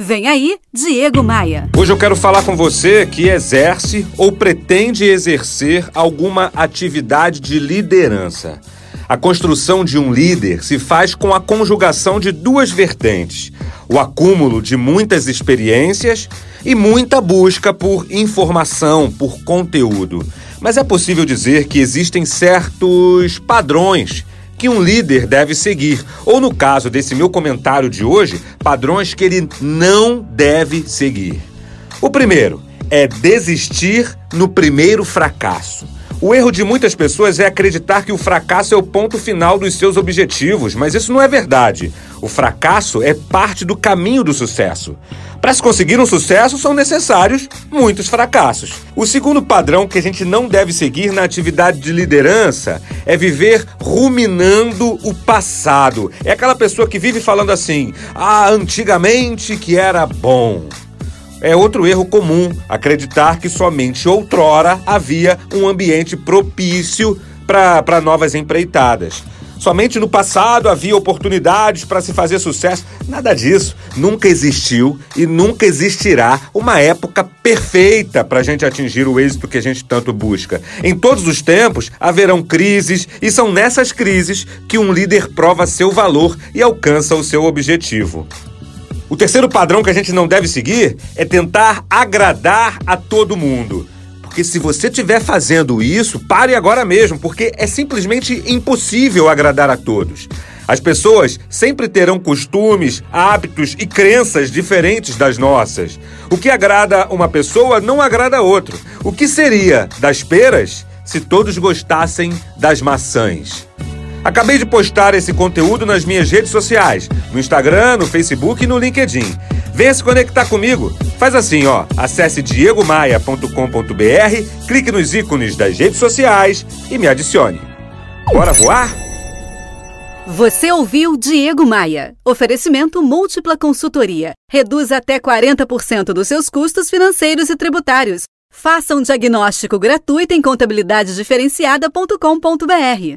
Vem aí, Diego Maia. Hoje eu quero falar com você que exerce ou pretende exercer alguma atividade de liderança. A construção de um líder se faz com a conjugação de duas vertentes: o acúmulo de muitas experiências e muita busca por informação, por conteúdo. Mas é possível dizer que existem certos padrões que um líder deve seguir, ou no caso desse meu comentário de hoje, padrões que ele não deve seguir. O primeiro é desistir no primeiro fracasso. O erro de muitas pessoas é acreditar que o fracasso é o ponto final dos seus objetivos, mas isso não é verdade. O fracasso é parte do caminho do sucesso. Para se conseguir um sucesso, são necessários muitos fracassos. O segundo padrão que a gente não deve seguir na atividade de liderança é viver ruminando o passado. É aquela pessoa que vive falando assim: ah, antigamente que era bom. É outro erro comum acreditar que somente outrora havia um ambiente propício para novas empreitadas. Somente no passado havia oportunidades para se fazer sucesso. Nada disso. Nunca existiu e nunca existirá uma época perfeita para a gente atingir o êxito que a gente tanto busca. Em todos os tempos haverão crises e são nessas crises que um líder prova seu valor e alcança o seu objetivo. O terceiro padrão que a gente não deve seguir é tentar agradar a todo mundo. Porque se você estiver fazendo isso, pare agora mesmo, porque é simplesmente impossível agradar a todos. As pessoas sempre terão costumes, hábitos e crenças diferentes das nossas. O que agrada uma pessoa não agrada a outro. O que seria das peras se todos gostassem das maçãs? Acabei de postar esse conteúdo nas minhas redes sociais, no Instagram, no Facebook e no LinkedIn. Venha se conectar comigo. Faz assim, ó. Acesse diegomaia.com.br, clique nos ícones das redes sociais e me adicione. Bora voar? Você ouviu Diego Maia. Oferecimento múltipla consultoria. Reduz até 40% dos seus custos financeiros e tributários. Faça um diagnóstico gratuito em contabilidadediferenciada.com.br.